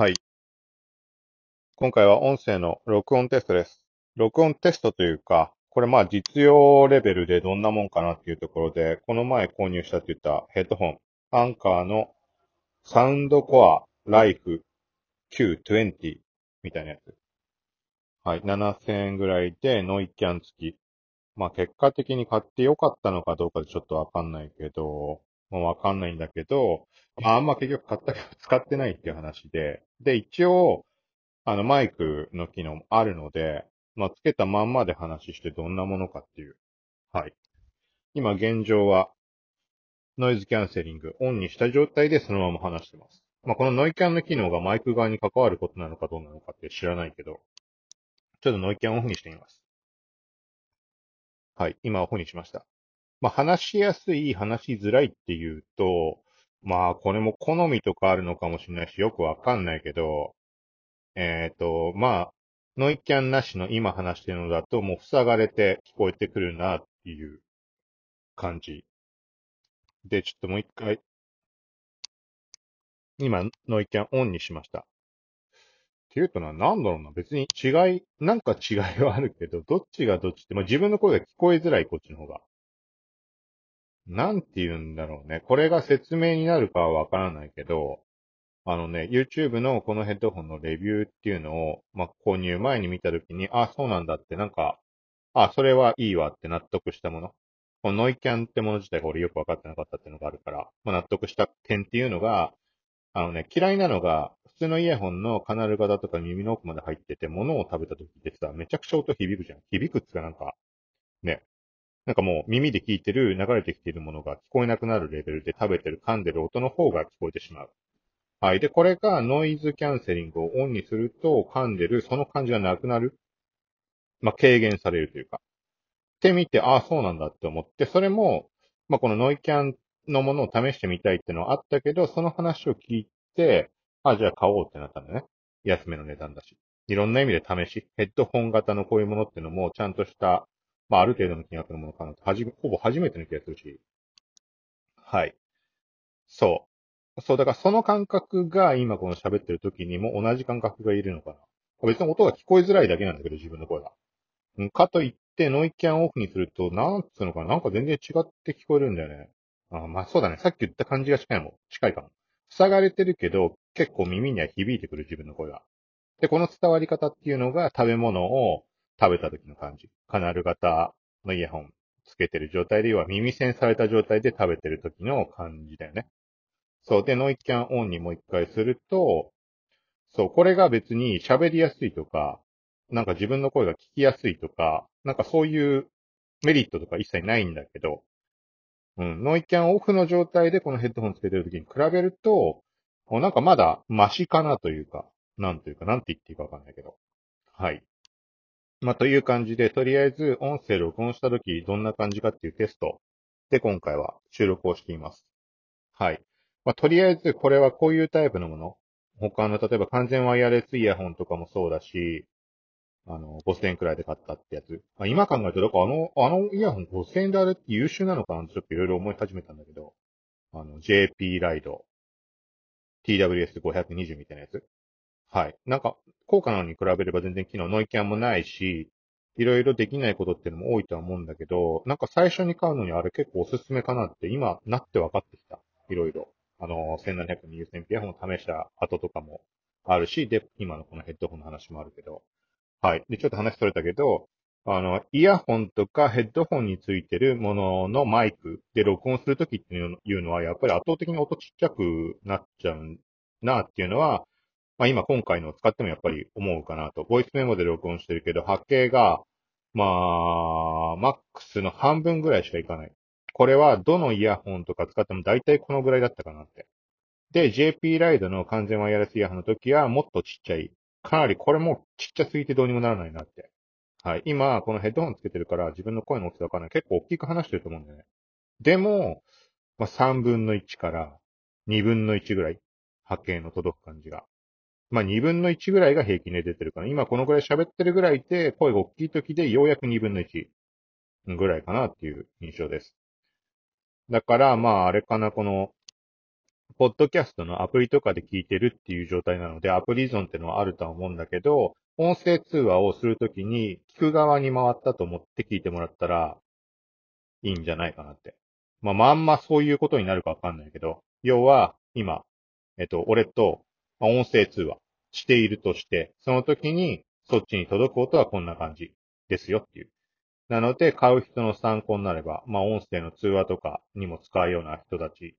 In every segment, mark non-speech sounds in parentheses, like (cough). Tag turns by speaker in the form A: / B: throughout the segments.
A: はい。今回は音声の録音テストです。録音テストというか、これまあ実用レベルでどんなもんかなっていうところで、この前購入したって言ったヘッドホン、アンカーのサウンドコアライフ Q20 みたいなやつ。はい。7000円ぐらいでノイキャン付き。まあ結果的に買ってよかったのかどうかでちょっとわかんないけど、もうわかんないんだけど、まああんま結局買ったけど (laughs) 使ってないっていう話で、で一応、あのマイクの機能もあるので、まあつけたまんまで話してどんなものかっていう。はい。今現状は、ノイズキャンセリングオンにした状態でそのまま話してます。まあこのノイキャンの機能がマイク側に関わることなのかどうなのかって知らないけど、ちょっとノイキャンオフにしてみます。はい。今オフにしました。まあ話しやすい、話しづらいっていうと、まあこれも好みとかあるのかもしれないし、よくわかんないけど、えっ、と、まあ、ノイキャンなしの今話してるのだと、もう塞がれて聞こえてくるなっていう感じ。で、ちょっともう一回、今、ノイキャンオンにしました。っていうとな、なんだろうな、別に違い、なんか違いはあるけど、どっちがどっちって、まあ、自分の声が聞こえづらい、こっちの方が。なんて言うんだろうね。これが説明になるかはわからないけど、あのね、YouTube のこのヘッドホンのレビューっていうのを、まあ、購入前に見たときに、あ、そうなんだって、なんか、あ、それはいいわって納得したもの。このノイキャンってもの自体が俺よくわかってなかったっていうのがあるから、まあ、納得した点っていうのが、あのね、嫌いなのが、普通のイヤホンのカナル型とか耳の奥まで入ってて、物を食べた時ってさ、めちゃくちゃ音響くじゃん。響くっつうかなんか、ね。なんかもう耳で聞いてる、流れてきているものが聞こえなくなるレベルで食べてる、噛んでる音の方が聞こえてしまう。はい。で、これがノイズキャンセリングをオンにすると、噛んでる、その感じがなくなる。まあ、軽減されるというか。って見て、ああ、そうなんだって思って、それも、まあ、このノイキャンのものを試してみたいってのはあったけど、その話を聞いて、あ、じゃあ買おうってなったんだね。安めの値段だし。いろんな意味で試し、ヘッドホン型のこういうものってのも、ちゃんとした、まあ、ある程度の金額のものかなと、はじめ、ほぼ初めての気がするし。はい。そう。そう、だからその感覚が今この喋ってる時にも同じ感覚がいるのかな。別に音が聞こえづらいだけなんだけど、自分の声が。かといって、ノイキャンオフにすると、なんつうのかな、なんか全然違って聞こえるんだよね。あまあそうだね。さっき言った感じが近いもん。近いかも。塞がれてるけど、結構耳には響いてくる自分の声が。で、この伝わり方っていうのが食べ物を食べた時の感じ。カナル型のイヤホンつけてる状態で、要は耳栓された状態で食べてる時の感じだよね。そう。で、ノイキャンオンにもう一回すると、そう、これが別に喋りやすいとか、なんか自分の声が聞きやすいとか、なんかそういうメリットとか一切ないんだけど、うん、ノイキャンオフの状態でこのヘッドホンつけてる時に比べると、なんかまだマシかなというか、なんというか、なんて言っていいかわかんないけど。はい。まあ、という感じで、とりあえず音声録音した時どんな感じかっていうテストで今回は収録をしています。はい。まあ、とりあえずこれはこういうタイプのもの。他の、例えば完全ワイヤレスイヤホンとかもそうだし、あの、5000円くらいで買ったってやつ。まあ、今考えると、だからあの、あのイヤホン5000円であれって優秀なのかなってちょっといろいろ思い始めたんだけど、あの、JP ライド、TWS520 みたいなやつ。はい。なんか、高価なのに比べれば全然機能ノイキャンもないし、いろいろできないことっていうのも多いとは思うんだけど、なんか最初に買うのにあれ結構おすすめかなって今なって分かってきた。いろいろ。あの、1720センピアホンを試した後とかもあるし、で、今のこのヘッドホンの話もあるけど。はい。で、ちょっと話それたけど、あの、イヤホンとかヘッドホンについてるもののマイクで録音するときっていうのは、やっぱり圧倒的に音ちっちゃくなっちゃうなっていうのは、まあ今今回のを使ってもやっぱり思うかなと。ボイスメモで録音してるけど、波形が、まあ、マックスの半分ぐらいしかいかない。これはどのイヤホンとか使っても大体このぐらいだったかなって。で、JP ライドの完全ワイヤレスイヤホンの時はもっとちっちゃい。かなりこれもちっちゃすぎてどうにもならないなって。はい。今、このヘッドホンつけてるから自分の声の大きさわかんない。結構大きく話してると思うんだよね。でも、まあ、3分の1から2分の1ぐらい波形の届く感じが。まあ、2分の1ぐらいが平均で出てるから、今このぐらい喋ってるぐらいで、声が大きい時でようやく2分の1ぐらいかなっていう印象です。だから、まあ、あれかな、この、ポッドキャストのアプリとかで聞いてるっていう状態なので、アプリ依存ってのはあるとは思うんだけど、音声通話をするときに、聞く側に回ったと思って聞いてもらったら、いいんじゃないかなって。まあ、まんまそういうことになるかわかんないけど、要は、今、えっと、俺と、まあ、音声通話しているとして、その時に、そっちに届く音はこんな感じですよっていう。なので、買う人の参考になれば、まあ、音声の通話とかにも使うような人たち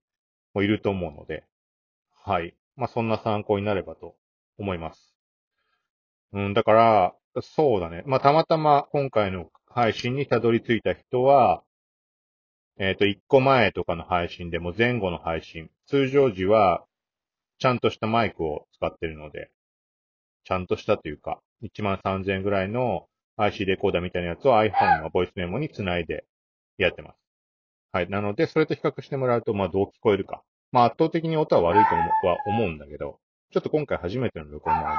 A: もいると思うので、はい。まあ、そんな参考になればと思います。うん、だから、そうだね。まあ、たまたま今回の配信にたどり着いた人は、えっ、ー、と、1個前とかの配信でも前後の配信、通常時は、ちゃんとしたマイクを使ってるので、ちゃんとしたというか、1万3000円ぐらいの IC レコーダーみたいなやつを iPhone のボイスメモにつないでやってます。はい。なので、それと比較してもらうと、まあ、どう聞こえるか。まあ、圧倒的に音は悪いとは思うんだけど、ちょっと今回初めての録音なので、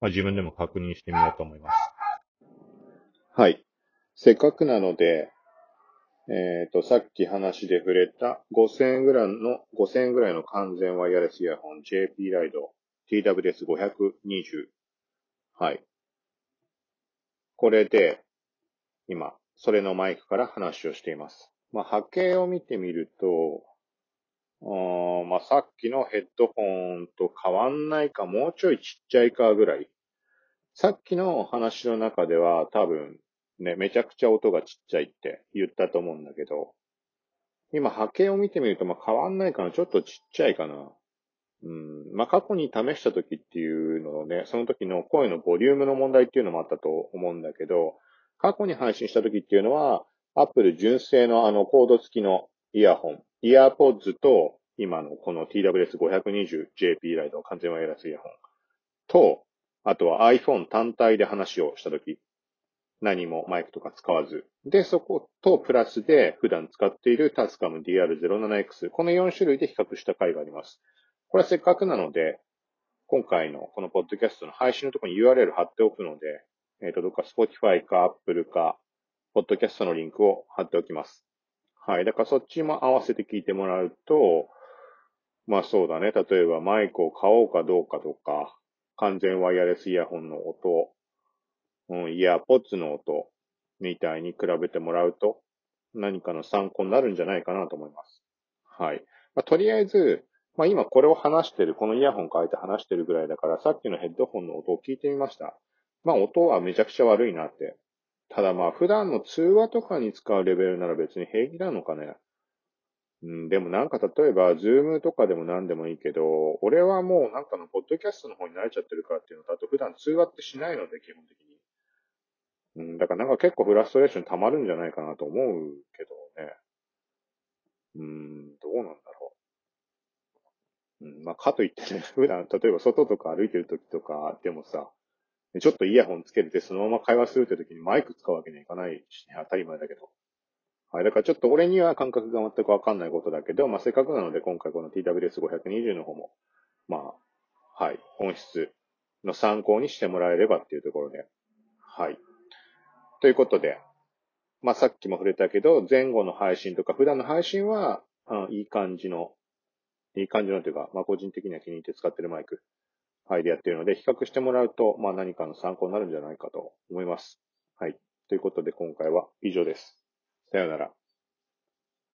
A: まあ、自分でも確認してみようと思います。はい。せっかくなので、えっ、ー、と、さっき話で触れた5000円ぐらいの、5000円ぐらいの完全ワイヤレスイヤホン JP ライド TWS520。はい。これで、今、それのマイクから話をしています。まあ、波形を見てみると、まあ、さっきのヘッドホンと変わんないか、もうちょいちっちゃいかぐらい。さっきの話の中では多分ね、めちゃくちゃ音がちっちゃいって言ったと思うんだけど、今波形を見てみるとまあ変わんないかな、ちょっとちっちゃいかな。うん、まあ過去に試した時っていうのをね、その時の声のボリュームの問題っていうのもあったと思うんだけど、過去に配信した時っていうのは、Apple 純正のあのコード付きのイヤホン、イヤーポッズと、今のこの TWS520JP ライド完全ワイヤレスイヤホンと、あとは iPhone 単体で話をした時。何もマイクとか使わず。で、そことプラスで普段使っているタスカム DR07X。この4種類で比較した回があります。これはせっかくなので、今回のこのポッドキャストの配信のところに URL 貼っておくので、えっ、ー、と、どっか Spotify か Apple か、ポッドキャストのリンクを貼っておきます。はい。だからそっちも合わせて聞いてもらうと、まあそうだね。例えばマイクを買おうかどうかとか、完全ワイヤレスイヤホンの音、うん、イヤーポッツの音みたいに比べてもらうと何かの参考になるんじゃないかなと思います。はい。まあ、とりあえず、まあ、今これを話してる、このイヤホン変えて話してるぐらいだから、さっきのヘッドホンの音を聞いてみました。まあ音はめちゃくちゃ悪いなって。ただまあ普段の通話とかに使うレベルなら別に平気なのかね。うん、でもなんか例えば、ズームとかでも何でもいいけど、俺はもうなんかのポッドキャストの方に慣れちゃってるからっていうのと、あと普段通話ってしないので、基本的に。うん、だからなんか結構フラストレーション溜まるんじゃないかなと思うけどね。うん、どうなんだろう。うん、まあ、かといってね、(laughs) 普段、例えば外とか歩いてる時とかでもさ、ちょっとイヤホンつけてそのまま会話するって時にマイク使うわけにはいかないし、ね、当たり前だけど。はい。だからちょっと俺には感覚が全くわかんないことだけど、まあ、せっかくなので今回この TWS520 の方も、まあ、はい。本質の参考にしてもらえればっていうところで、はい。ということで、まあ、さっきも触れたけど、前後の配信とか、普段の配信は、あいい感じの、いい感じのというか、まあ、個人的には気に入って使ってるマイク、はい、でやってるので、比較してもらうと、まあ、何かの参考になるんじゃないかと思います。はい。ということで、今回は以上です。さよなら。